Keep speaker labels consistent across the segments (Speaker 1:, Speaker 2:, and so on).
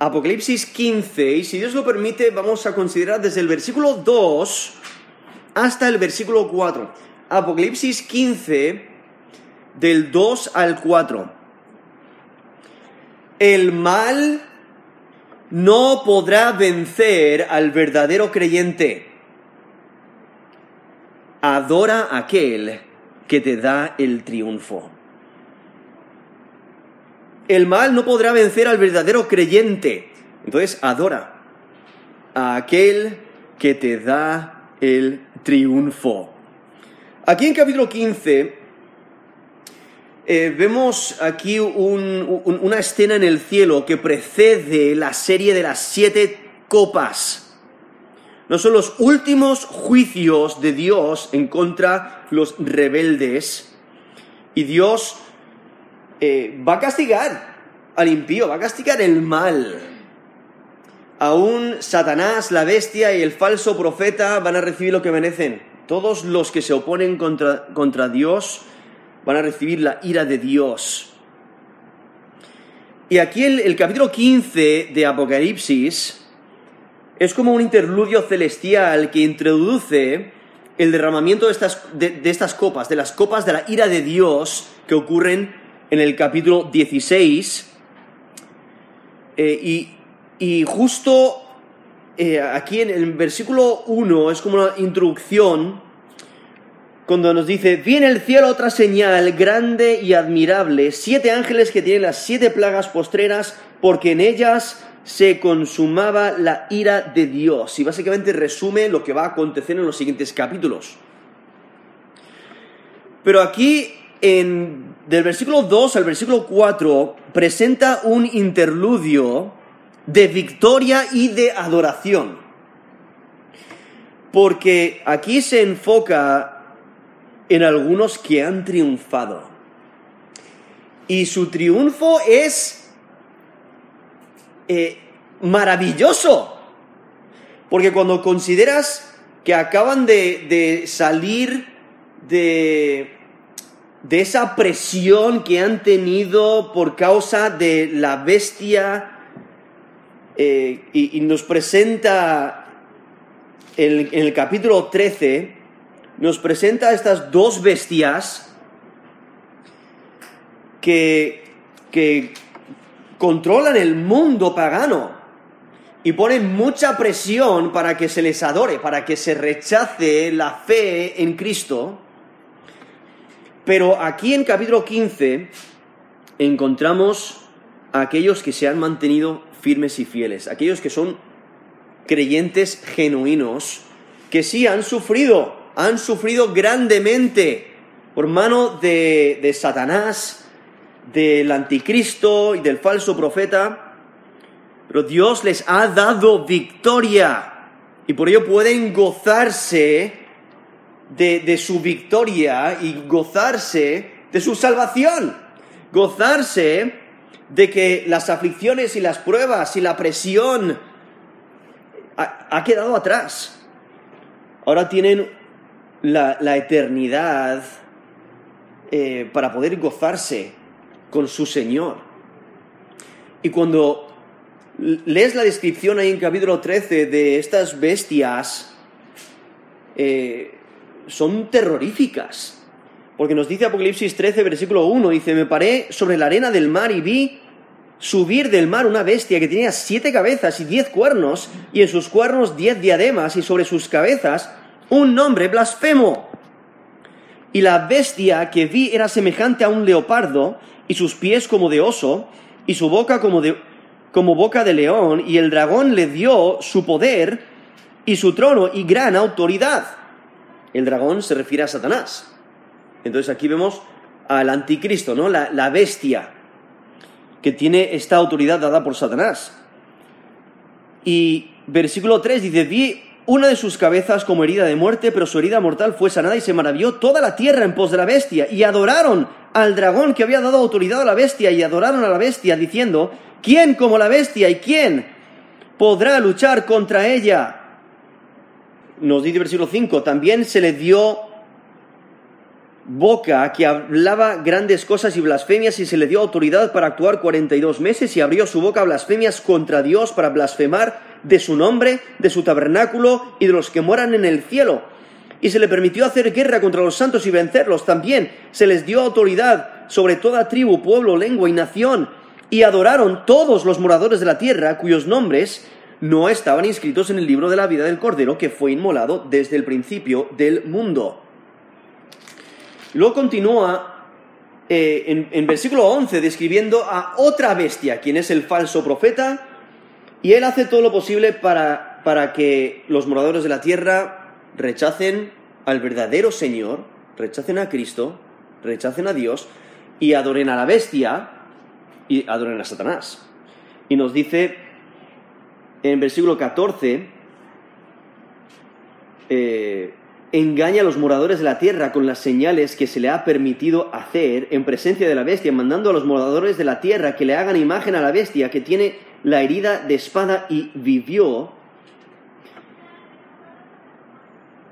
Speaker 1: Apocalipsis 15, y si Dios lo permite, vamos a considerar desde el versículo 2 hasta el versículo 4. Apocalipsis 15, del 2 al 4. El mal no podrá vencer al verdadero creyente. Adora a aquel que te da el triunfo. El mal no podrá vencer al verdadero creyente. Entonces, adora a aquel que te da el triunfo. Aquí en capítulo 15 eh, vemos aquí una escena en el cielo que precede la serie de las siete copas. No son los últimos juicios de Dios en contra los rebeldes. Y Dios eh, va a castigar al impío, va a castigar el mal. Aún Satanás, la bestia y el falso profeta van a recibir lo que merecen. Todos los que se oponen contra, contra Dios van a recibir la ira de Dios. Y aquí el, capítulo 15 de Apocalipsis es como un interludio celestial que introduce el derramamiento de estas, de, estas copas, de las copas de la ira de Dios que ocurren en el capítulo 16. Eh, y, justo eh, aquí en el versículo 1 es como una introducción cuando nos dice, viene el cielo otra señal grande y admirable, siete ángeles que tienen las siete plagas postreras, porque en ellas se consumaba la ira de Dios. Y básicamente resume lo que va a acontecer en los siguientes capítulos. Pero aquí, en, del versículo 2 al versículo 4, presenta un interludio de victoria y de adoración. Porque aquí se enfoca en algunos que han triunfado. Y su triunfo es eh, maravilloso. Porque cuando consideras que acaban de, salir de, de esa presión que han tenido por causa de la bestia, eh, y, nos presenta en, el capítulo 13, nos presenta estas dos bestias que, que controlan el mundo pagano y ponen mucha presión para que se les adore, para que se rechace la fe en Cristo. Pero aquí en capítulo 15 encontramos a aquellos que se han mantenido firmes y fieles, aquellos que son creyentes genuinos, que sí han sufrido, han sufrido grandemente por mano de, Satanás, del anticristo y del falso profeta, pero Dios les ha dado victoria y por ello pueden gozarse de, su victoria y gozarse de su salvación, gozarse de que las aflicciones y las pruebas y la presión ha, quedado atrás. Ahora tienen la, eternidad eh, para poder gozarse con su Señor. Y cuando lees la descripción ahí en capítulo 13 de estas bestias, eh, son terroríficas. Porque nos dice Apocalipsis 13, versículo 1, dice, me paré sobre la arena del mar y vi subir del mar una bestia que tenía siete cabezas y diez cuernos, y en sus cuernos diez diademas, y sobre sus cabezas un nombre blasfemo. Y la bestia que vi era semejante a un leopardo, y sus pies como de oso, y su boca como, de, como boca de león, y el dragón le dio su poder, y su trono, y gran autoridad. El dragón se refiere a Satanás. Entonces aquí vemos al anticristo, ¿no? La, bestia que tiene esta autoridad dada por Satanás. Y versículo 3 dice, vi una de sus cabezas como herida de muerte, pero su herida mortal fue sanada y se maravilló toda la tierra en pos de la bestia. Y adoraron al dragón que había dado autoridad a la bestia y adoraron a la bestia diciendo, ¿quién como la bestia y quién podrá luchar contra ella? Nos dice versículo 5, también se le dio boca que hablaba grandes cosas y blasfemias y se le dio autoridad para actuar 42 meses y abrió su boca blasfemias contra Dios para blasfemar de su nombre, de su tabernáculo y de los que moran en el cielo. Y se le permitió hacer guerra contra los santos y vencerlos. También se les dio autoridad sobre toda tribu, pueblo, lengua y nación. Y adoraron todos los moradores de la tierra cuyos nombres no estaban inscritos en el libro de la vida del Cordero que fue inmolado desde el principio del mundo. Luego continúa eh, en, en, versículo 11 describiendo a otra bestia, quien es el falso profeta, y él hace todo lo posible para, para que los moradores de la tierra rechacen al verdadero Señor, rechacen a Cristo, rechacen a Dios y adoren a la bestia y adoren a Satanás. Y nos dice en versículo 14, eh, engaña a los moradores de la tierra con las señales que se le ha permitido hacer en presencia de la bestia, mandando a los moradores de la tierra que le hagan imagen a la bestia que tiene la herida de espada y vivió.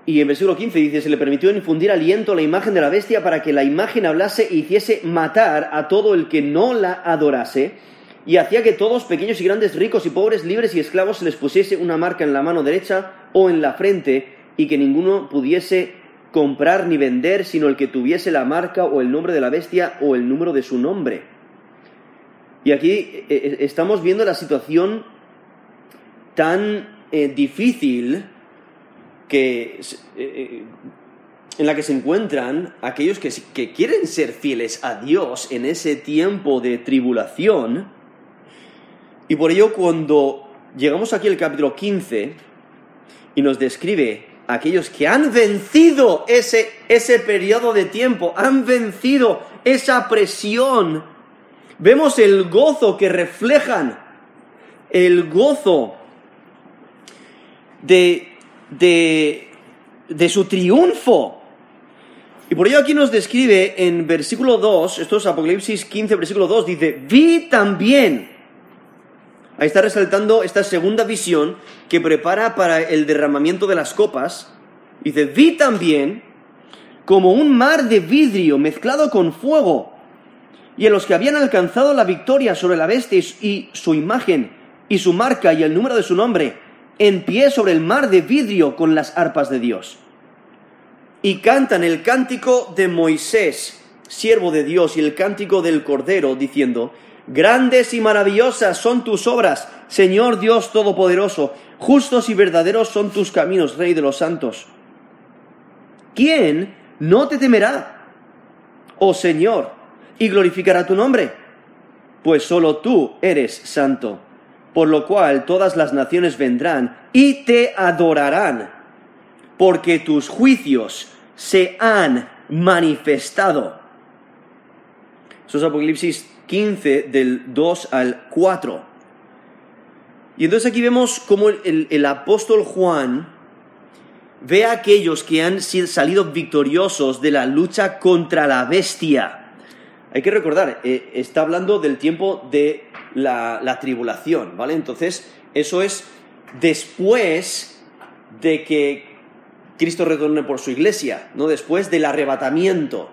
Speaker 1: Y en versículo 15 dice, se le permitió infundir aliento a la imagen de la bestia para que la imagen hablase e hiciese matar a todo el que no la adorase, y hacía que todos, pequeños y grandes, ricos y pobres, libres y esclavos, se les pusiese una marca en la mano derecha o en la frente, y que ninguno pudiese comprar ni vender, sino el que tuviese la marca o el nombre de la bestia o el número de su nombre. Y aquí eh, eh, estamos viendo la situación tan eh, difícil que, en la que se encuentran aquellos que, que quieren ser fieles a Dios en ese tiempo de tribulación. Y por ello cuando llegamos aquí al capítulo 15 y nos describe aquellos que han vencido ese, ese periodo de tiempo, han vencido esa presión, vemos el gozo que reflejan, el gozo de, de, de su triunfo. Y por ello aquí nos describe en versículo 2, esto es Apocalipsis 15, versículo 2, dice, vi también Ahí está resaltando esta segunda visión que prepara para el derramamiento de las copas. Dice, vi también como un mar de vidrio mezclado con fuego, y en los que habían alcanzado la victoria sobre la bestia y su imagen, y su marca y el número de su nombre, en pie sobre el mar de vidrio con las arpas de Dios. Y cantan el cántico de Moisés, siervo de Dios, y el cántico del Cordero, diciendo, Grandes y maravillosas son tus obras, Señor Dios Todopoderoso. Justos y verdaderos son tus caminos, Rey de los santos. ¿Quién no te temerá, oh Señor, y glorificará tu nombre? Pues solo tú eres santo, por lo cual todas las naciones vendrán y te adorarán, porque tus juicios se han manifestado. Eso es Apocalipsis 15 del 2 al 4. Y entonces aquí vemos cómo el, apóstol Juan ve a aquellos que han salido victoriosos de la lucha contra la bestia. Hay que recordar, eh, está hablando del tiempo de la, la tribulación, ¿vale? Entonces, eso es después de que Cristo retorne por su iglesia, no después del arrebatamiento.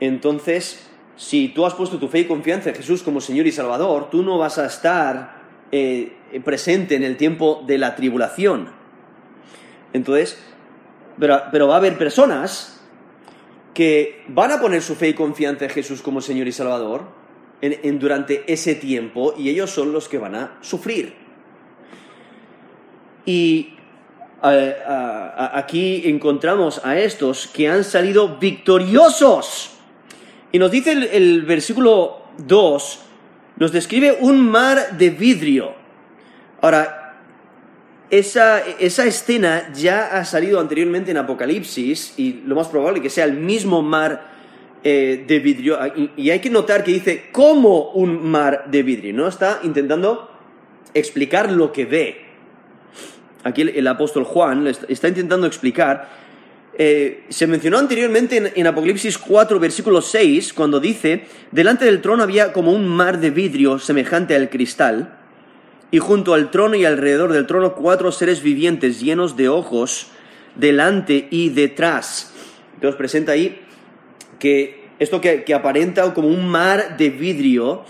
Speaker 1: Entonces, si tú has puesto tu fe y confianza en Jesús como Señor y Salvador, tú no vas a estar eh, presente en el tiempo de la tribulación. Entonces, pero, va a haber personas que van a poner su fe y confianza en Jesús como Señor y Salvador en, durante ese tiempo y ellos son los que van a sufrir. Y aquí encontramos a estos que han salido victoriosos y nos dice el, versículo 2, nos describe un mar de vidrio. Ahora, esa, escena ya ha salido anteriormente en Apocalipsis y lo más probable que sea el mismo mar eh, de vidrio. Ah, y, hay que notar que dice como un mar de vidrio, ¿no? Está intentando explicar lo que ve. Aquí el apóstol Juan está intentando explicar eh, se mencionó anteriormente en, Apocalipsis 4, versículo 6, cuando dice, delante del trono había como un mar de vidrio semejante al cristal, y junto al trono y alrededor del trono cuatro seres vivientes llenos de ojos, delante y detrás. Entonces presenta ahí que esto que, que aparenta como un mar de vidrio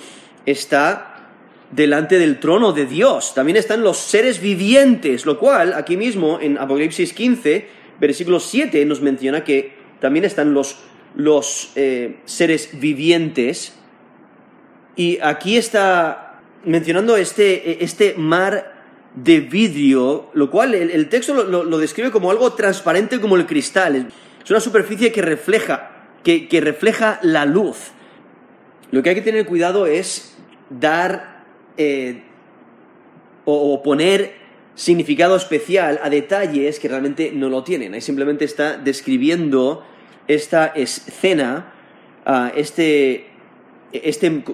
Speaker 1: está delante del trono de Dios. También están los seres vivientes, lo cual aquí mismo en Apocalipsis 15, versículo 7, nos menciona que también están los, los eh, seres vivientes. Y aquí está mencionando este, este mar de vidrio, lo cual el, texto lo, describe como algo transparente como el cristal. Es una superficie que refleja, que, que refleja la luz. Lo que hay que tener cuidado es dar eh, o, poner significado especial a detalles que realmente no lo tienen. Ahí simplemente está describiendo esta escena, este, este,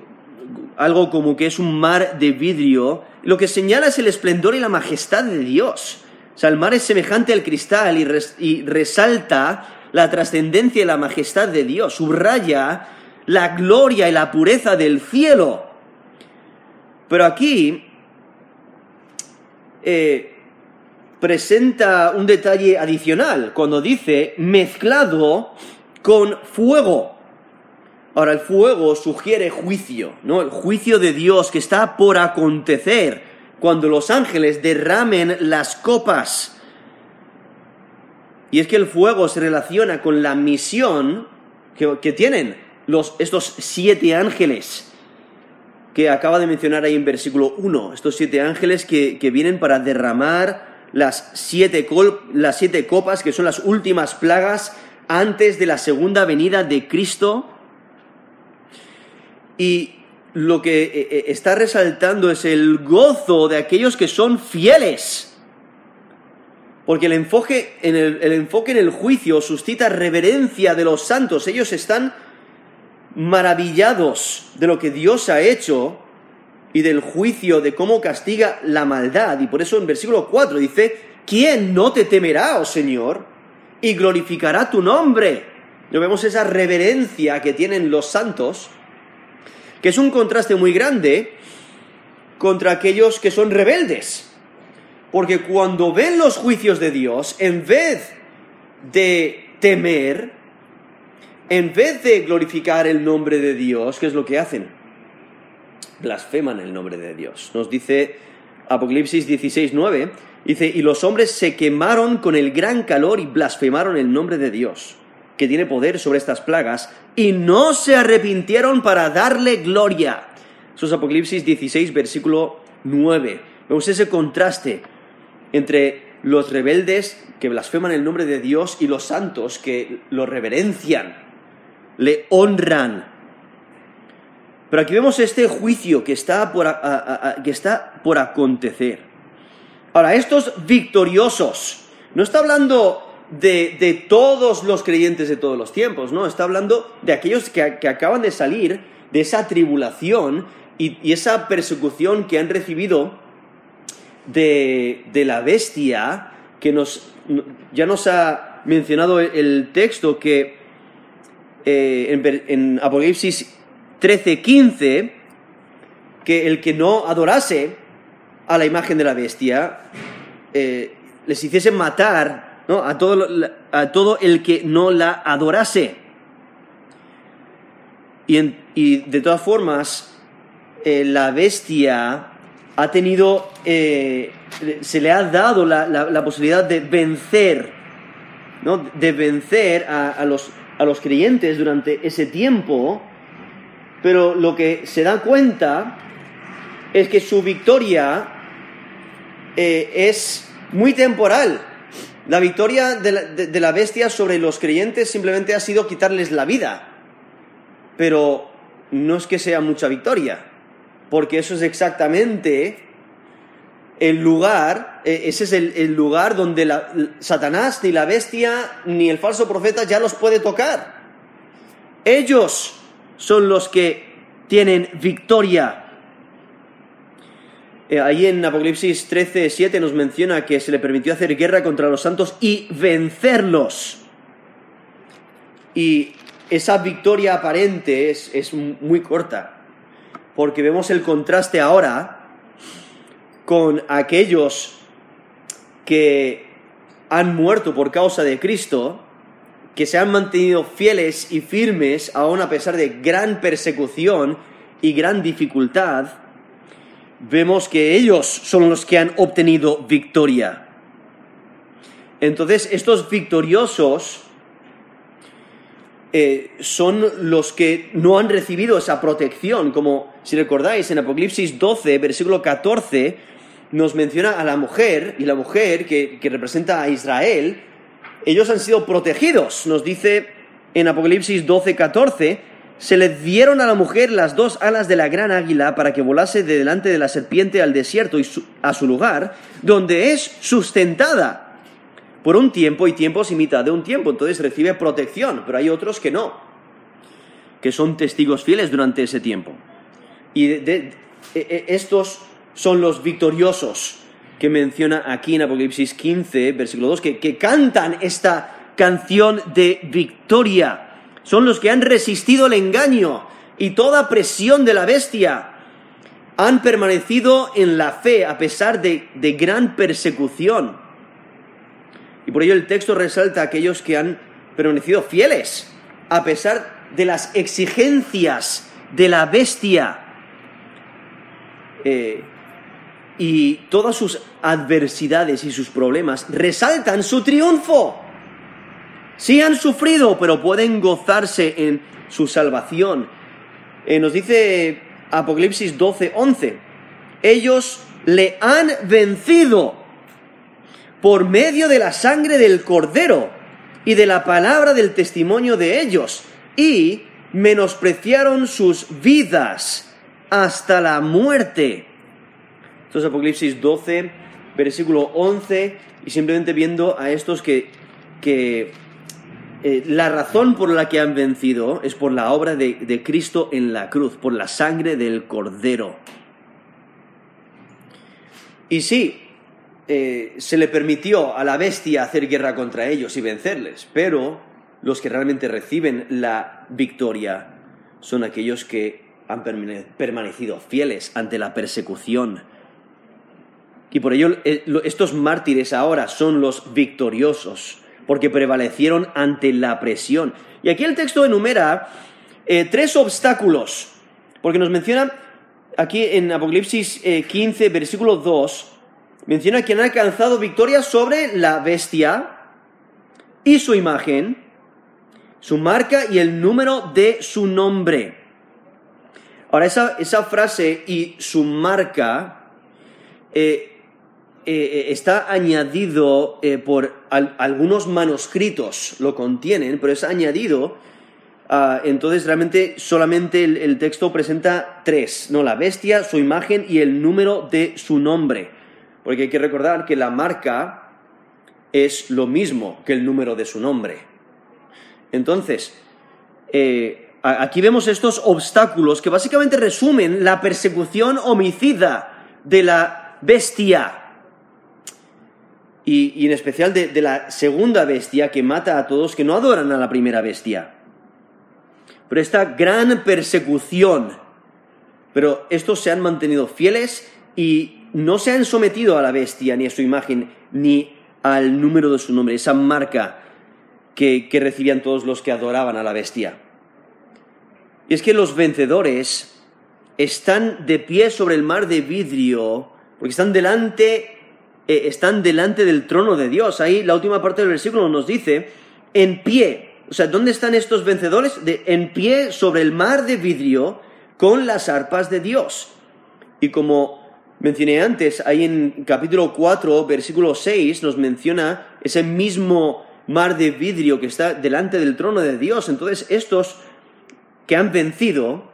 Speaker 1: algo como que es un mar de vidrio. Lo que señala es el esplendor y la majestad de Dios. O sea, el mar es semejante al cristal y resalta la trascendencia y la majestad de Dios, subraya la gloria y la pureza del cielo. Pero aquí eh, presenta un detalle adicional cuando dice mezclado con fuego. Ahora, el fuego sugiere juicio, ¿no? El juicio de Dios que está por acontecer cuando los ángeles derramen las copas. Y es que el fuego se relaciona con la misión que, tienen los, estos siete ángeles que acaba de mencionar ahí en versículo 1, estos siete ángeles que, vienen para derramar las siete, las siete copas, que son las últimas plagas antes de la segunda venida de Cristo. Y lo que eh, eh, está resaltando es el gozo de aquellos que son fieles. Porque el enfoque, en el, el enfoque en el juicio suscita reverencia de los santos. Ellos están maravillados de lo que Dios ha hecho y del juicio de cómo castiga la maldad. Y por eso en versículo 4 dice, ¿quién no te temerá, oh Señor, y glorificará tu nombre? Lo vemos esa reverencia que tienen los santos, que es un contraste muy grande contra aquellos que son rebeldes. Porque cuando ven los juicios de Dios, en vez de temer, en vez de glorificar el nombre de Dios, ¿qué es lo que hacen? Blasfeman el nombre de Dios. Nos dice Apocalipsis 16, 9, dice, y los hombres se quemaron con el gran calor y blasfemaron el nombre de Dios, que tiene poder sobre estas plagas, y no se arrepintieron para darle gloria. Eso es Apocalipsis 16, versículo 9. Vemos ese contraste entre los rebeldes que blasfeman el nombre de Dios y los santos que lo reverencian le honran. Pero aquí vemos este juicio que está por, que está por acontecer. Ahora, estos victoriosos, no está hablando de, todos los creyentes de todos los tiempos, ¿no? Está hablando de aquellos que, acaban de salir de esa tribulación y, esa persecución que han recibido de, de, la bestia, que nos, ya nos ha mencionado el texto que eh, en, Apocalipsis 13, 15, que el que no adorase a la imagen de la bestia, eh, les hiciese matar a, todo, a todo el que no la adorase. Y, de todas formas, eh, la bestia ha tenido, se le ha dado la, posibilidad de vencer, ¿no? de vencer a los a los creyentes durante ese tiempo, pero lo que se da cuenta es que su victoria eh, es muy temporal. La victoria de la, de la bestia sobre los creyentes simplemente ha sido quitarles la vida, pero no es que sea mucha victoria, porque eso es exactamente el lugar, eh, ese es el, lugar donde Satanás, ni la bestia, ni el falso profeta ya los puede tocar. Ellos son los que tienen victoria. Eh, ahí en Apocalipsis 13, 7 nos menciona que se le permitió hacer guerra contra los santos y vencerlos. Y esa victoria aparente es, es muy corta, porque vemos el contraste ahora con aquellos que han muerto por causa de Cristo, que se han mantenido fieles y firmes aún a pesar de gran persecución y gran dificultad, vemos que ellos son los que han obtenido victoria. Entonces, estos victoriosos eh, son los que no han recibido esa protección, como si recordáis en Apocalipsis 12, versículo 14, nos menciona a la mujer, y la mujer que, que representa a Israel, ellos han sido protegidos, nos dice en Apocalipsis 12, 14, se le dieron a la mujer las dos alas de la gran águila para que volase de delante de la serpiente al desierto y a su lugar, donde es sustentada por un tiempo y tiempos y mitad de un tiempo. Entonces recibe protección, pero hay otros que no, que son testigos fieles durante ese tiempo. Y e, e, estos son los victoriosos que menciona aquí en Apocalipsis 15, versículo 2, que, que cantan esta canción de victoria son los que han resistido el engaño y toda presión de la bestia. Han permanecido en la fe a pesar de, gran persecución. Y por ello el texto resalta a aquellos que han permanecido fieles a pesar de las exigencias de la bestia. Eh, y todas sus adversidades y sus problemas resaltan su triunfo. Sí han sufrido, pero pueden gozarse en su salvación. Eh, nos dice Apocalipsis 12, 11. Ellos le han vencido por medio de la sangre del cordero y de la palabra del testimonio de ellos, y menospreciaron sus vidas hasta la muerte. Esto es Apocalipsis 12, versículo 11, y simplemente viendo a estos que, que eh, la razón por la que han vencido es por la obra de, Cristo en la cruz, por la sangre del Cordero. Y sí, eh, se le permitió a la bestia hacer guerra contra ellos y vencerles, pero los que realmente reciben la victoria son aquellos que han permanecido fieles ante la persecución. Y por ello eh, estos mártires ahora son los victoriosos porque prevalecieron ante la presión. Y aquí el texto enumera eh, tres obstáculos, porque nos menciona aquí en Apocalipsis 15, eh, versículo 2, menciona que han alcanzado victoria sobre la bestia y su imagen, su marca y el número de su nombre. Ahora, esa, esa frase y su marca eh, eh, está añadido eh, por algunos manuscritos, lo contienen, pero es añadido. Ah, entonces realmente solamente el, texto presenta tres, ¿no? La bestia, su imagen y el número de su nombre. Porque hay que recordar que la marca es lo mismo que el número de su nombre. Entonces, aquí vemos estos obstáculos que básicamente resumen la persecución homicida de la bestia y, en especial de, la segunda bestia que mata a todos que no adoran a la primera bestia. Pero esta gran persecución, pero estos se han mantenido fieles y no se han sometido a la bestia, ni a su imagen, ni al número de su nombre, esa marca que, que recibían todos los que adoraban a la bestia. Y es que los vencedores están de pie sobre el mar de vidrio, porque están delante eh, están delante del trono de Dios. Ahí la última parte del versículo nos dice, en pie. O sea, ¿dónde están estos vencedores? De, en pie sobre el mar de vidrio con las arpas de Dios. Y como mencioné antes, ahí en capítulo 4, versículo 6, nos menciona ese mismo mar de vidrio que está delante del trono de Dios. Entonces, estos que han vencido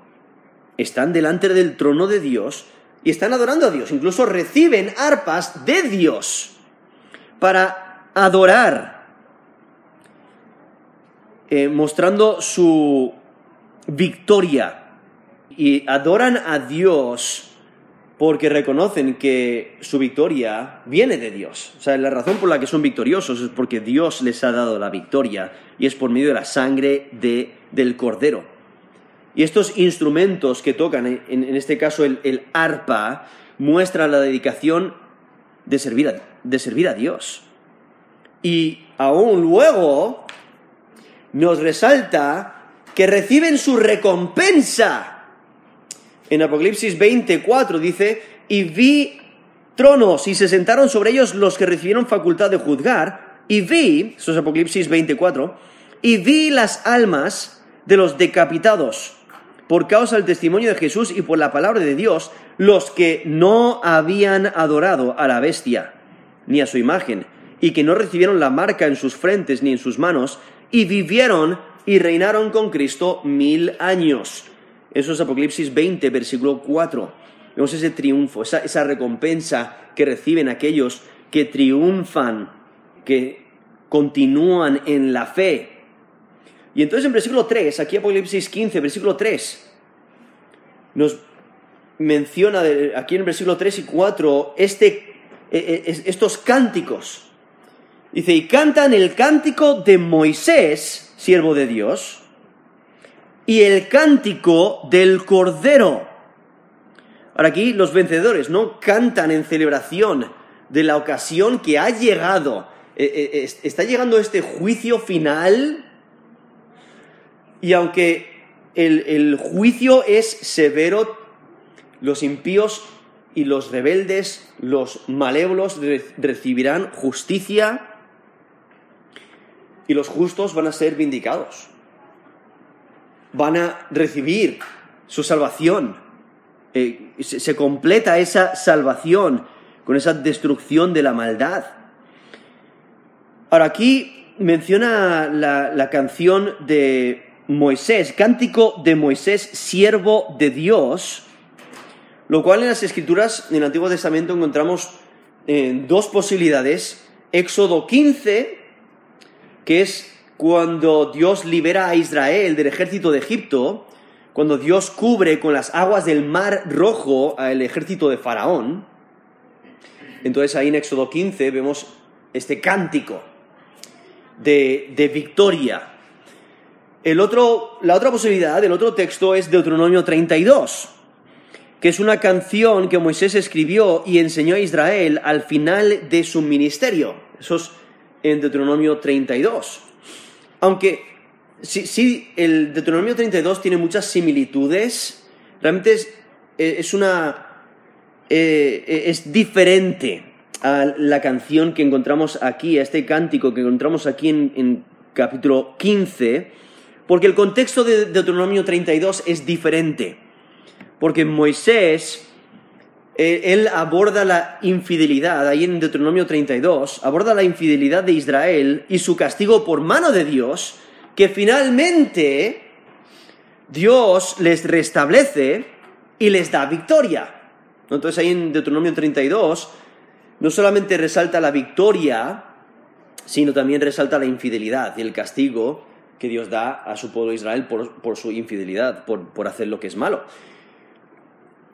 Speaker 1: están delante del trono de Dios y están adorando a Dios. Incluso reciben arpas de Dios para adorar, eh, mostrando su victoria. Y adoran a Dios porque reconocen que su victoria viene de Dios. O sea, la razón por la que son victoriosos es porque Dios les ha dado la victoria y es por medio de la sangre de, del Cordero. Y estos instrumentos que tocan, en, este caso el, arpa, muestra la dedicación de servir, a, de servir a Dios. Y aún luego nos resalta que reciben su recompensa. En Apocalipsis 24 dice, y vi tronos y se sentaron sobre ellos los que recibieron facultad de juzgar, y vi, esto es Apocalipsis 24, y vi las almas de los decapitados por causa del testimonio de Jesús y por la palabra de Dios, los que no habían adorado a la bestia ni a su imagen, y que no recibieron la marca en sus frentes ni en sus manos, y vivieron y reinaron con Cristo mil años. Eso es Apocalipsis 20, versículo 4. Vemos ese triunfo, esa, esa recompensa que reciben aquellos que triunfan, que continúan en la fe. Y entonces en versículo 3, aquí Apocalipsis 15, versículo 3, nos menciona aquí en el versículo 3 y 4 este, e, e, estos cánticos. Dice, y cantan el cántico de Moisés, siervo de Dios, y el cántico del Cordero. Ahora aquí los vencedores no cantan en celebración de la ocasión que ha llegado. E, está llegando este juicio final y aunque el, el juicio es severo, los impíos y los rebeldes, los malévolos recibirán justicia y los justos van a ser vindicados. Van a recibir su salvación. Eh, se, completa esa salvación con esa destrucción de la maldad. Ahora aquí menciona la, la canción de Moisés, cántico de Moisés, siervo de Dios, lo cual en las escrituras, en el Antiguo Testamento, encontramos eh, dos posibilidades. Éxodo 15, que es cuando Dios libera a Israel del ejército de Egipto, cuando Dios cubre con las aguas del mar rojo al ejército de Faraón. Entonces ahí en Éxodo 15 vemos este cántico de, de victoria. El otro, la otra posibilidad, el otro texto es Deuteronomio 32 que es una canción que Moisés escribió y enseñó a Israel al final de su ministerio. Eso es en Deuteronomio 32. Aunque sí, el Deuteronomio 32 tiene muchas similitudes, realmente es, eh, una... Eh, eh, es diferente a la canción que encontramos aquí, a este cántico que encontramos aquí en, en capítulo 15, porque el contexto de Deuteronomio 32 es diferente porque Moisés, eh, él aborda la infidelidad, ahí en Deuteronomio 32, aborda la infidelidad de Israel y su castigo por mano de Dios, que finalmente Dios les restablece y les da victoria. Entonces ahí en Deuteronomio 32 no solamente resalta la victoria, sino también resalta la infidelidad y el castigo que Dios da a su pueblo Israel por, su infidelidad, por hacer lo que es malo.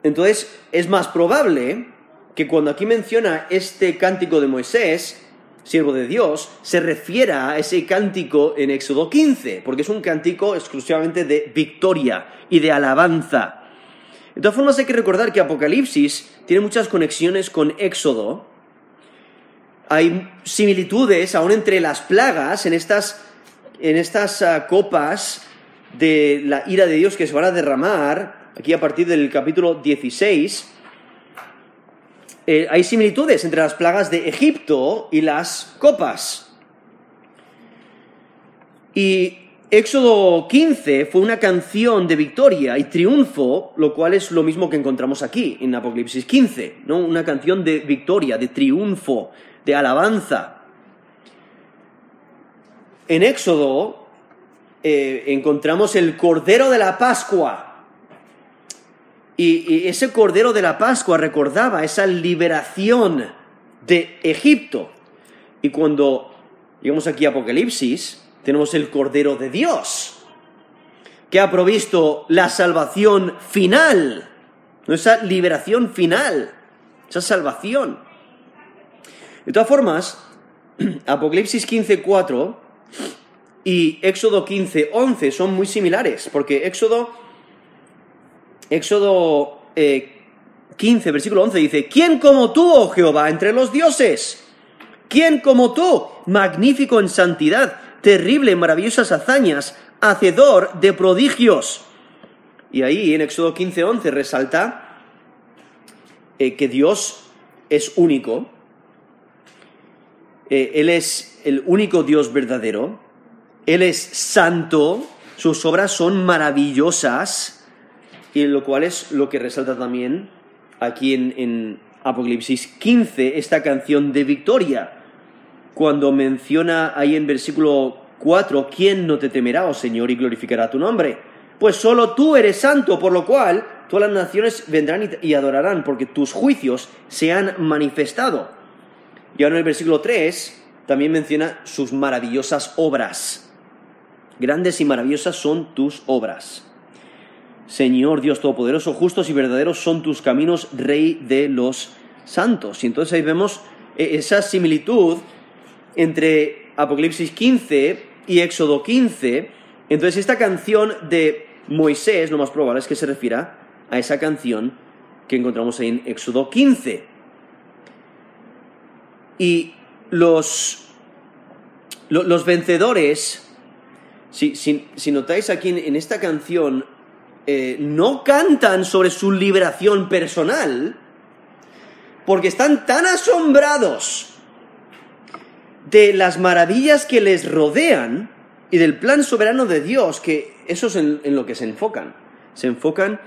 Speaker 1: Entonces, es más probable que cuando aquí menciona este cántico de Moisés, siervo de Dios, se refiera a ese cántico en Éxodo 15, porque es un cántico exclusivamente de victoria y de alabanza. De todas formas, hay que recordar que Apocalipsis tiene muchas conexiones con Éxodo. Hay similitudes aún entre las plagas en estas, en estas ah, copas de la ira de Dios que se van a derramar aquí a partir del capítulo 16, eh, hay similitudes entre las plagas de Egipto y las copas. Y Éxodo 15 fue una canción de victoria y triunfo, lo cual es lo mismo que encontramos aquí en Apocalipsis 15, ¿no? Una canción de victoria, de triunfo, de alabanza. En Éxodo eh, encontramos el Cordero de la Pascua, y, ese Cordero de la Pascua recordaba esa liberación de Egipto. Y cuando llegamos aquí a Apocalipsis, tenemos el Cordero de Dios, que ha provisto la salvación final, esa liberación final, esa salvación. De todas formas, Apocalipsis 15.4 y Éxodo 15.11 son muy similares, porque Éxodo Éxodo 15, eh, versículo 11 dice, ¿quién como tú, oh Jehová, entre los dioses? ¿Quién como tú, magnífico en santidad, terrible, maravillosas hazañas, hacedor de prodigios. Y ahí en Éxodo 15:11 resalta eh, que Dios es único, eh, Él es el único Dios verdadero, Él es santo, sus obras son maravillosas, y lo cual es lo que resalta también aquí en, en Apocalipsis 15, esta canción de victoria, cuando menciona ahí en versículo 4, ¿quién no te temerá, oh Señor, y glorificará tu nombre? Pues solo tú eres santo, por lo cual todas las naciones vendrán y adorarán, porque tus juicios se han manifestado. Y ahora en el versículo 3 también menciona sus maravillosas obras. Grandes y maravillosas son tus obras. Señor Dios Todopoderoso, justos y verdaderos son tus caminos, Rey de los santos. Y entonces ahí vemos eh, esa similitud entre Apocalipsis 15 y Éxodo 15. Entonces esta canción de Moisés, lo más probable es que se refiera a esa canción que encontramos ahí en Éxodo 15. Y los, los vencedores, si, si, notáis aquí en esta canción, eh, no cantan sobre su liberación personal, porque están tan asombrados de las maravillas que les rodean y del plan soberano de Dios, que eso es en, en lo que se enfocan. Se enfocan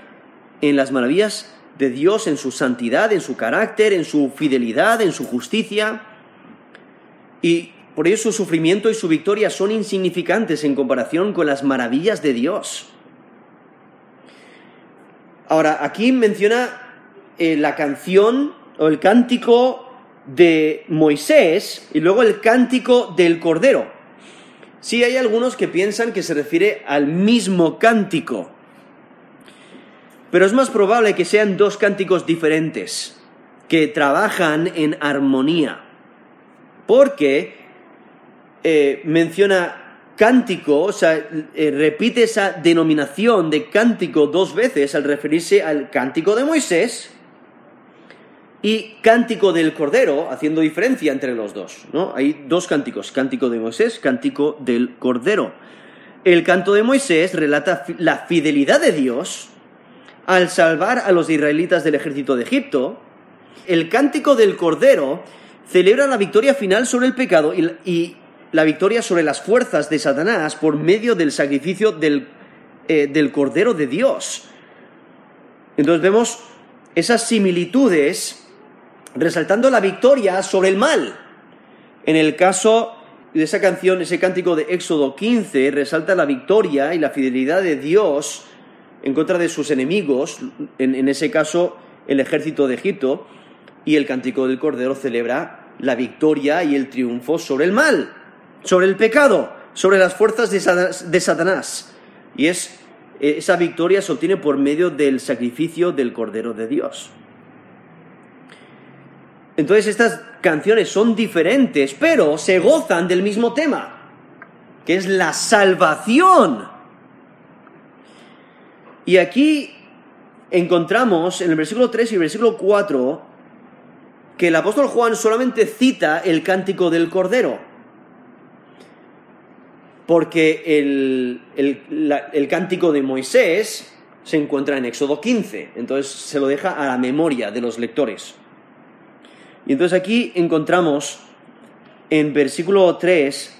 Speaker 1: en las maravillas de Dios, en su santidad, en su carácter, en su fidelidad, en su justicia. Y por ello su sufrimiento y su victoria son insignificantes en comparación con las maravillas de Dios. Ahora, aquí menciona eh, la canción o el cántico de Moisés y luego el cántico del Cordero. Sí hay algunos que piensan que se refiere al mismo cántico, pero es más probable que sean dos cánticos diferentes, que trabajan en armonía, porque eh, menciona cántico, o sea, eh, repite esa denominación de cántico dos veces al referirse al cántico de Moisés y cántico del Cordero, haciendo diferencia entre los dos. ¿no? Hay dos cánticos, cántico de Moisés, cántico del Cordero. El canto de Moisés relata la fidelidad de Dios al salvar a los israelitas del ejército de Egipto. El cántico del Cordero celebra la victoria final sobre el pecado y la victoria sobre las fuerzas de Satanás por medio del sacrificio del, eh, del Cordero de Dios. Entonces vemos esas similitudes resaltando la victoria sobre el mal. En el caso de esa canción, ese cántico de Éxodo 15, resalta la victoria y la fidelidad de Dios en contra de sus enemigos, en, en ese caso el ejército de Egipto, y el cántico del Cordero celebra la victoria y el triunfo sobre el mal sobre el pecado, sobre las fuerzas de Satanás. Y es, esa victoria se obtiene por medio del sacrificio del Cordero de Dios. Entonces estas canciones son diferentes, pero se gozan del mismo tema, que es la salvación. Y aquí encontramos en el versículo 3 y el versículo 4 que el apóstol Juan solamente cita el cántico del Cordero porque el, cántico de Moisés se encuentra en Éxodo 15, entonces se lo deja a la memoria de los lectores. Y entonces aquí encontramos en versículo 3,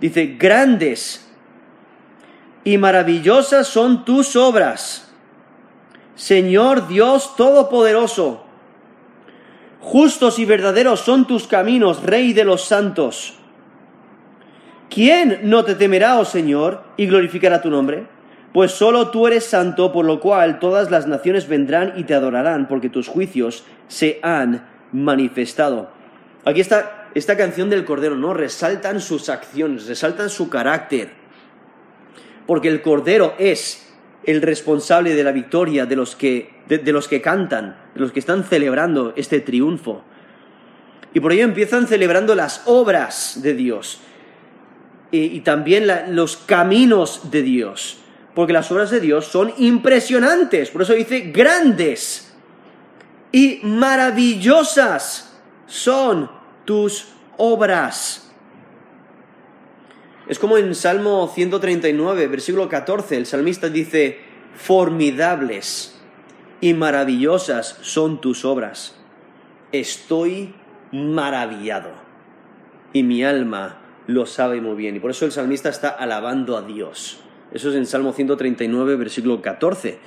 Speaker 1: dice, grandes y maravillosas son tus obras, Señor Dios Todopoderoso. Justos y verdaderos son tus caminos, Rey de los santos. ¿Quién no te temerá, oh Señor, y glorificará tu nombre? Pues solo tú eres santo, por lo cual todas las naciones vendrán y te adorarán, porque tus juicios se han manifestado. Aquí está esta canción del Cordero, ¿no? Resaltan sus acciones, resaltan su carácter. Porque el Cordero es el responsable de la victoria de los que, de los que cantan, de los que están celebrando este triunfo. Y por ello empiezan celebrando las obras de Dios y también los caminos de Dios. Porque las obras de Dios son impresionantes, por eso dice grandes y maravillosas son tus obras. Es como en Salmo 139, versículo 14, el salmista dice, formidables y maravillosas son tus obras. Estoy maravillado y mi alma lo sabe muy bien. Y por eso el salmista está alabando a Dios. Eso es en Salmo 139, versículo 14.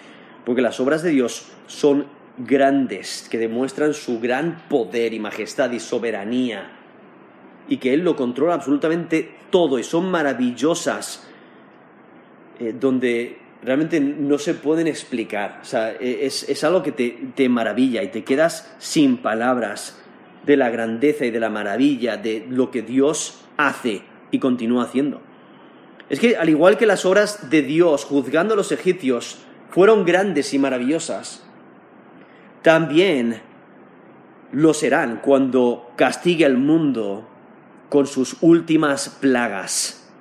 Speaker 1: Porque las obras de Dios son grandes, que demuestran su gran poder y majestad y soberanía. Y que Él lo controla absolutamente todo y son maravillosas. Eh, donde realmente no se pueden explicar. O sea, e, es, algo que te, te, maravilla y te quedas sin palabras de la grandeza y de la maravilla de lo que Dios hace y continúa haciendo. Es que al igual que las obras de Dios juzgando a los egipcios fueron grandes y maravillosas, también lo serán cuando castigue al mundo con sus últimas plagas.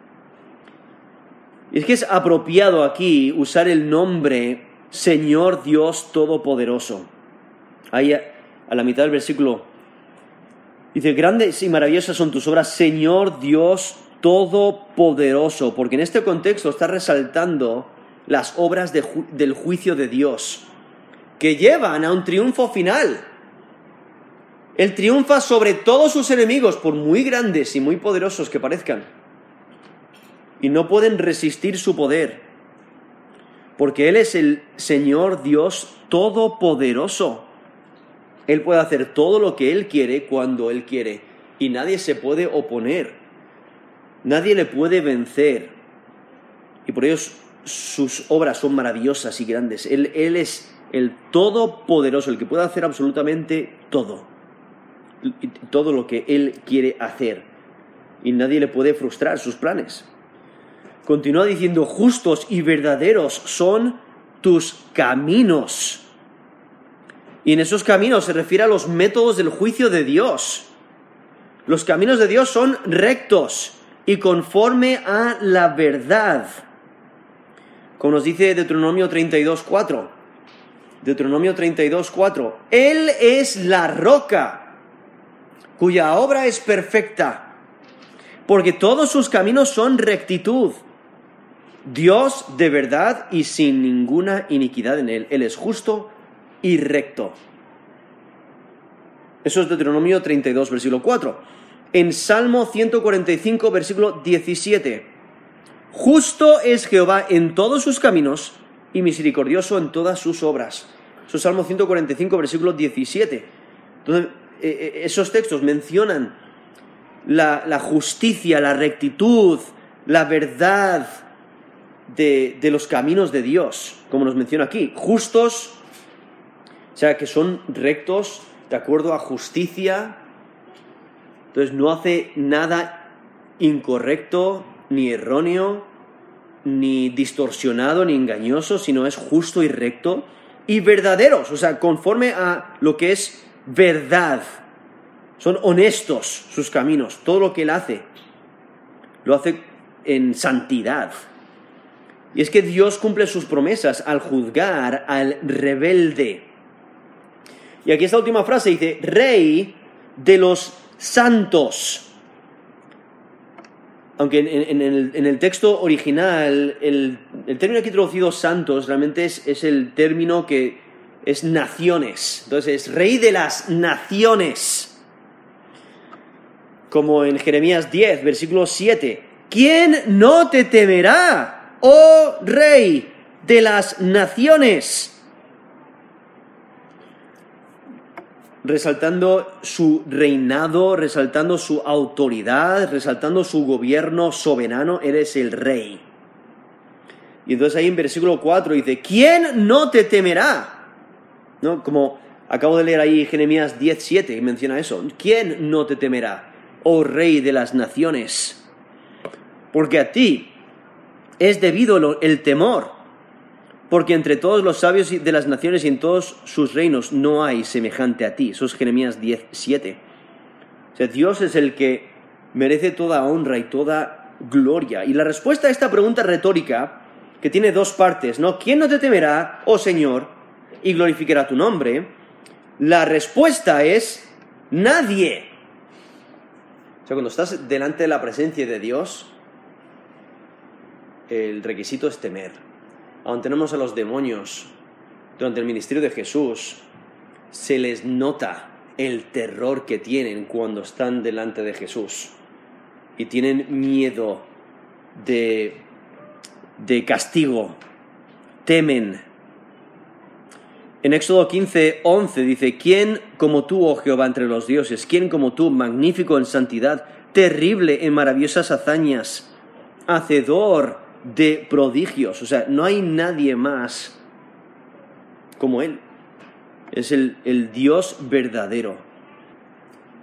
Speaker 1: Y es que es apropiado aquí usar el nombre Señor Dios Todopoderoso. Ahí a la mitad del versículo dice, grandes y maravillosas son tus obras, Señor Dios Todopoderoso, porque en este contexto está resaltando las obras del juicio de Dios, que llevan a un triunfo final. Él triunfa sobre todos sus enemigos, por muy grandes y muy poderosos que parezcan y no pueden resistir su poder, porque Él es el Señor Dios Todopoderoso. Él puede hacer todo lo que Él quiere cuando Él quiere, y nadie se puede oponer, nadie le puede vencer, y por ello sus obras son maravillosas y grandes. Él, es el Todopoderoso, el que puede hacer absolutamente todo, todo lo que Él quiere hacer, y nadie le puede frustrar sus planes. Continúa diciendo, justos y verdaderos son tus caminos. Y en esos caminos se refiere a los métodos del juicio de Dios. Los caminos de Dios son rectos y conforme a la verdad. Como nos dice Deuteronomio 32.4. Deuteronomio 32.4. Él es la roca cuya obra es perfecta, porque todos sus caminos son rectitud. Dios de verdad y sin ninguna iniquidad en él. Él es justo y recto. Eso es Deuteronomio 32, versículo 4. En Salmo 145, versículo 17. Justo es Jehová en todos sus caminos y misericordioso en todas sus obras. Eso es Salmo 145, versículo 17. Entonces, e, e, esos textos mencionan la justicia, la rectitud, la verdad, de, los caminos de Dios, como nos menciona aquí, justos, o sea, que son rectos de acuerdo a justicia, entonces no hace nada incorrecto, ni erróneo, ni distorsionado, ni engañoso, sino es justo y recto, y verdaderos, o sea, conforme a lo que es verdad. Son honestos sus caminos, todo lo que él hace, lo hace en santidad. Y es que Dios cumple sus promesas al juzgar al rebelde. Y aquí esta última frase dice, Rey de los santos. Aunque en, el, texto original, el, término aquí traducido santos realmente es, es el término que es naciones. Entonces es Rey de las naciones. Como en Jeremías 10, versículo 7. ¿Quién no te temerá? oh rey de las naciones. Resaltando su reinado, resaltando su autoridad, resaltando su gobierno soberano, eres el rey. Y entonces ahí en versículo 4 dice, ¿quién no te temerá? ¿No? Como acabo de leer ahí Jeremías 10.7 que menciona eso. ¿Quién no te temerá, oh rey de las naciones? Porque a ti es debido el temor, porque entre todos los sabios de las naciones y en todos sus reinos no hay semejante a ti. Eso es Jeremías 10, 7. O sea, Dios es el que merece toda honra y toda gloria. Y la respuesta a esta pregunta retórica, que tiene dos partes, ¿no? ¿Quién no te temerá, oh Señor, y glorificará tu nombre? La respuesta es nadie. O sea, cuando estás delante de la presencia de Dios, el requisito es temer. Aún tenemos a los demonios durante el ministerio de Jesús, se les nota el terror que tienen cuando están delante de Jesús y tienen miedo de, de castigo, temen. En Éxodo 15, 11 dice, ¿quién como tú, oh Jehová, entre los dioses? ¿quién como tú, magnífico en santidad, terrible en maravillosas hazañas, hacedor de prodigios? O sea, no hay nadie más como Él. Es el, Dios verdadero.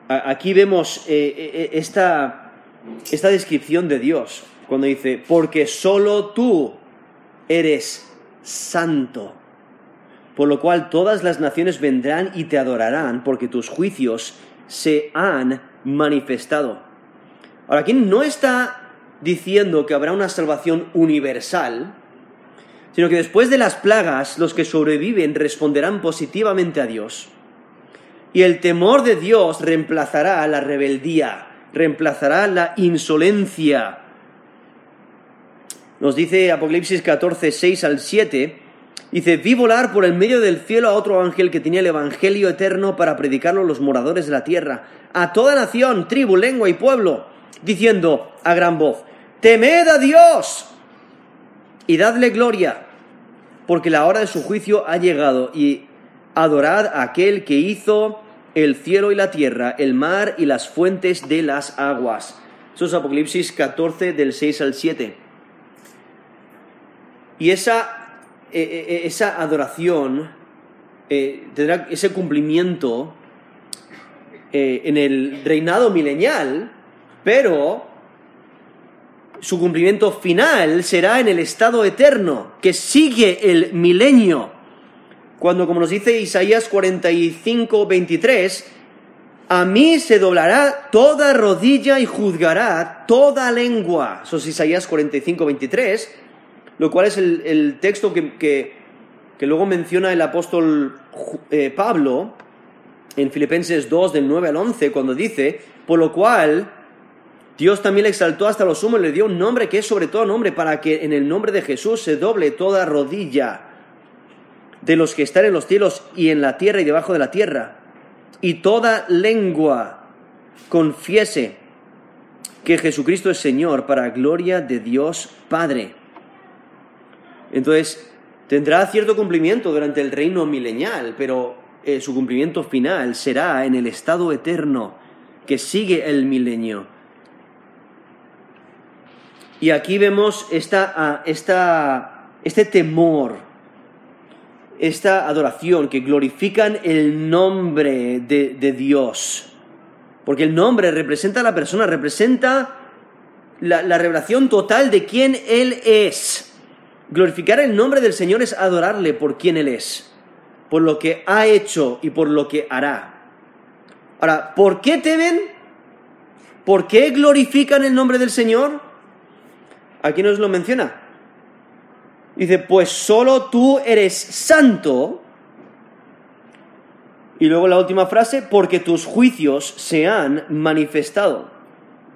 Speaker 1: Aquí vemos eh, eh, eh, esta, esta descripción de Dios, cuando dice, porque solo tú eres santo, por lo cual todas las naciones vendrán y te adorarán, porque tus juicios se han manifestado. Ahora, aquí no está diciendo que habrá una salvación universal, sino que después de las plagas los que sobreviven responderán positivamente a Dios. Y el temor de Dios reemplazará la rebeldía, reemplazará la insolencia. Nos dice Apocalipsis 14, 6 al 7, dice, vi volar por el medio del cielo a otro ángel que tenía el Evangelio eterno para predicarlo a los moradores de la tierra, a toda nación, tribu, lengua y pueblo, diciendo a gran voz, temed a Dios y dadle gloria, porque la hora de su juicio ha llegado, y adorad a aquel que hizo el cielo y la tierra, el mar y las fuentes de las aguas. Eso es Apocalipsis 14 del 6 al 7. Y esa, eh, eh, eh, esa adoración tendrá ese cumplimiento en el reinado milenial, pero su cumplimiento final será en el estado eterno, que sigue el milenio. Cuando, como nos dice Isaías 45, 23, a mí se doblará toda rodilla y juzgará toda lengua. Eso es Isaías 45, 23, lo cual es el, texto que, luego menciona el apóstol eh, Pablo en Filipenses 2, del 9 al 11, cuando dice, por lo cual Dios también le exaltó hasta lo sumo y le dio un nombre que es sobre todo nombre, para que en el nombre de Jesús se doble toda rodilla de los que están en los cielos y en la tierra y debajo de la tierra, y toda lengua confiese que Jesucristo es Señor para gloria de Dios Padre. Entonces, tendrá cierto cumplimiento durante el reino milenial, pero eh, su cumplimiento final será en el estado eterno que sigue el milenio y aquí vemos esta, este temor, esta adoración que glorifican el nombre de, Dios. Porque el nombre representa a la persona, representa la, la revelación total de quién Él es. Glorificar el nombre del Señor es adorarle por quién Él es, por lo que ha hecho y por lo que hará. Ahora, ¿por qué temen? ¿Por qué glorifican el nombre del Señor? Aquí nos lo menciona. Dice, pues solo tú eres santo. Y luego la última frase, porque tus juicios se han manifestado.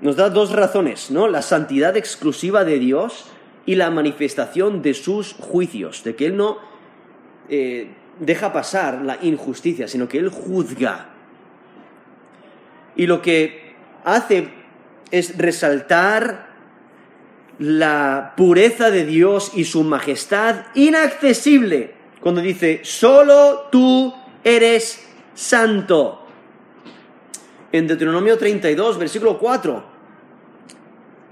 Speaker 1: Nos da dos razones, ¿no? La santidad exclusiva de Dios y la manifestación de sus juicios, de que Él no eh, deja pasar la injusticia, sino que Él juzga. Y lo que hace es resaltar la pureza de Dios y su majestad inaccesible cuando dice, solo tú eres santo. En Deuteronomio 32, versículo 4,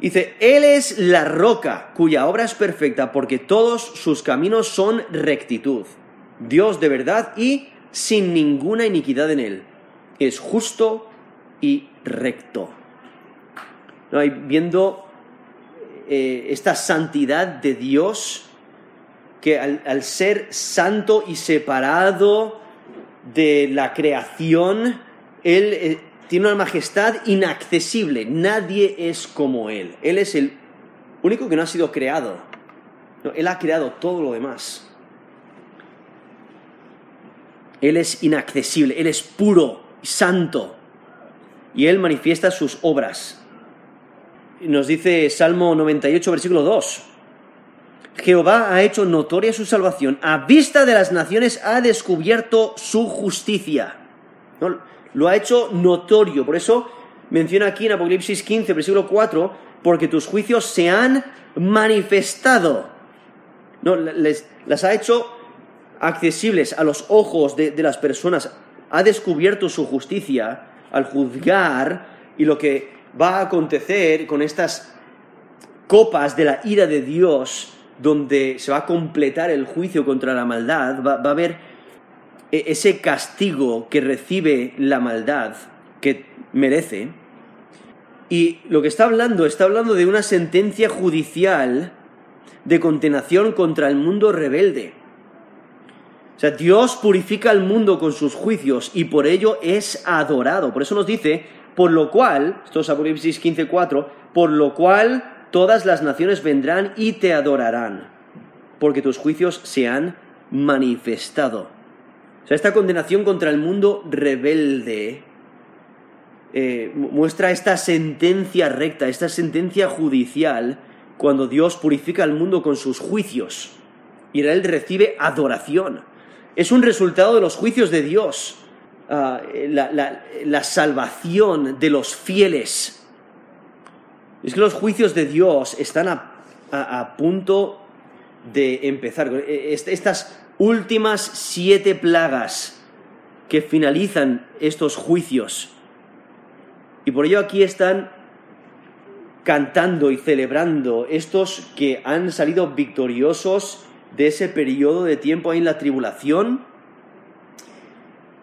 Speaker 1: dice, Él es la roca cuya obra es perfecta porque todos sus caminos son rectitud. Dios de verdad y sin ninguna iniquidad en Él. Es justo y recto. No, viendo eh, esta santidad de Dios, que al, ser santo y separado de la creación, Él eh, tiene una majestad inaccesible. Nadie es como Él. Él es el único que no ha sido creado. él ha creado todo lo demás. Él es inaccesible, Él es puro, santo, y Él manifiesta sus obras nos dice Salmo 98, versículo 2. Jehová ha hecho notoria su salvación, a vista de las naciones ha descubierto su justicia. Lo ha hecho notorio, por eso menciona aquí en Apocalipsis 15, versículo 4, porque tus juicios se han manifestado. No, las ha hecho accesibles a los ojos de las personas, ha descubierto su justicia al juzgar y lo que va a acontecer con estas copas de la ira de Dios, donde se va a completar el juicio contra la maldad, va, a haber e, ese castigo que recibe la maldad que merece. Y lo que está hablando, está hablando de una sentencia judicial de condenación contra el mundo rebelde. O sea, Dios purifica al mundo con sus juicios y por ello es adorado. Por eso nos dice, por lo cual, esto es Apocalipsis 15.4, por lo cual todas las naciones vendrán y te adorarán, porque tus juicios se han manifestado. O sea, esta condenación contra el mundo rebelde eh, muestra esta sentencia recta, esta sentencia judicial, cuando Dios purifica al mundo con sus juicios él recibe adoración es un resultado de los juicios de Dios, ah, la, salvación de los fieles. Es que los juicios de Dios están a, punto de empezar. Estas últimas siete plagas que finalizan estos juicios. Y por ello aquí están cantando y celebrando estos que han salido victoriosos de ese periodo de tiempo ahí en la tribulación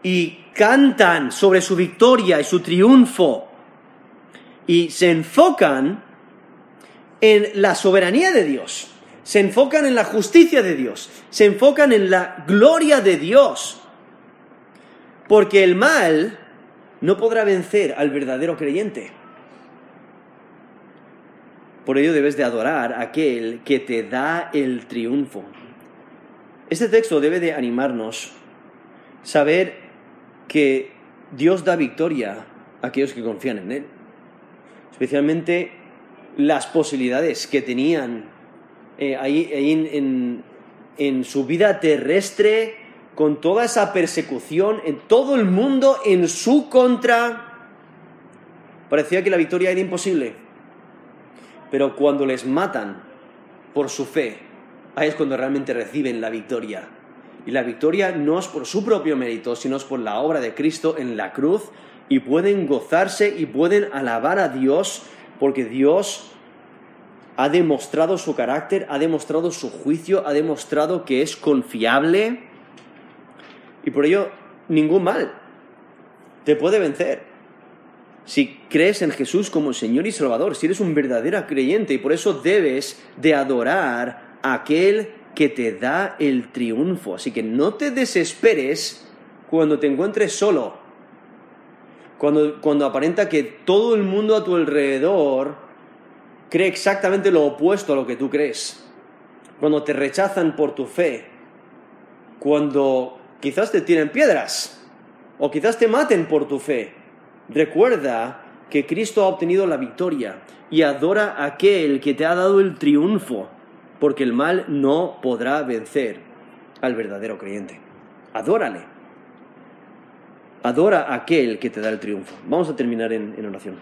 Speaker 1: y cantan sobre su victoria y su triunfo y se enfocan en la soberanía de Dios, se enfocan en la justicia de Dios, se enfocan en la gloria de Dios, porque el mal no podrá vencer al verdadero creyente. Por ello debes de adorar a aquel que te da el triunfo. Este texto debe de animarnos saber que Dios da victoria a aquellos que confían en Él. Especialmente las posibilidades que tenían eh, ahí, en, en su vida terrestre, con toda esa persecución, en todo el mundo en su contra. Parecía que la victoria era imposible. Pero cuando les matan por su fe, ahí es cuando realmente reciben la victoria. Y la victoria no es por su propio mérito, sino es por la obra de Cristo en la cruz. Y pueden gozarse y pueden alabar a Dios porque Dios ha demostrado su carácter, ha demostrado su juicio, ha demostrado que es confiable. Y por ello, ningún mal te puede vencer si crees en Jesús como Señor y Salvador, si eres un verdadero creyente y por eso debes de adorar a aquel que te da el triunfo. Así que no te desesperes cuando te encuentres solo, cuando, cuando aparenta que todo el mundo a tu alrededor cree exactamente lo opuesto a lo que tú crees, cuando te rechazan por tu fe, cuando quizás te tiren piedras. O quizás te maten por tu fe. Recuerda que Cristo ha obtenido la victoria y adora a aquel que te ha dado el triunfo, porque el mal no podrá vencer al verdadero creyente. Adórale. Adora a aquel que te da el triunfo. Vamos a terminar en, en oración.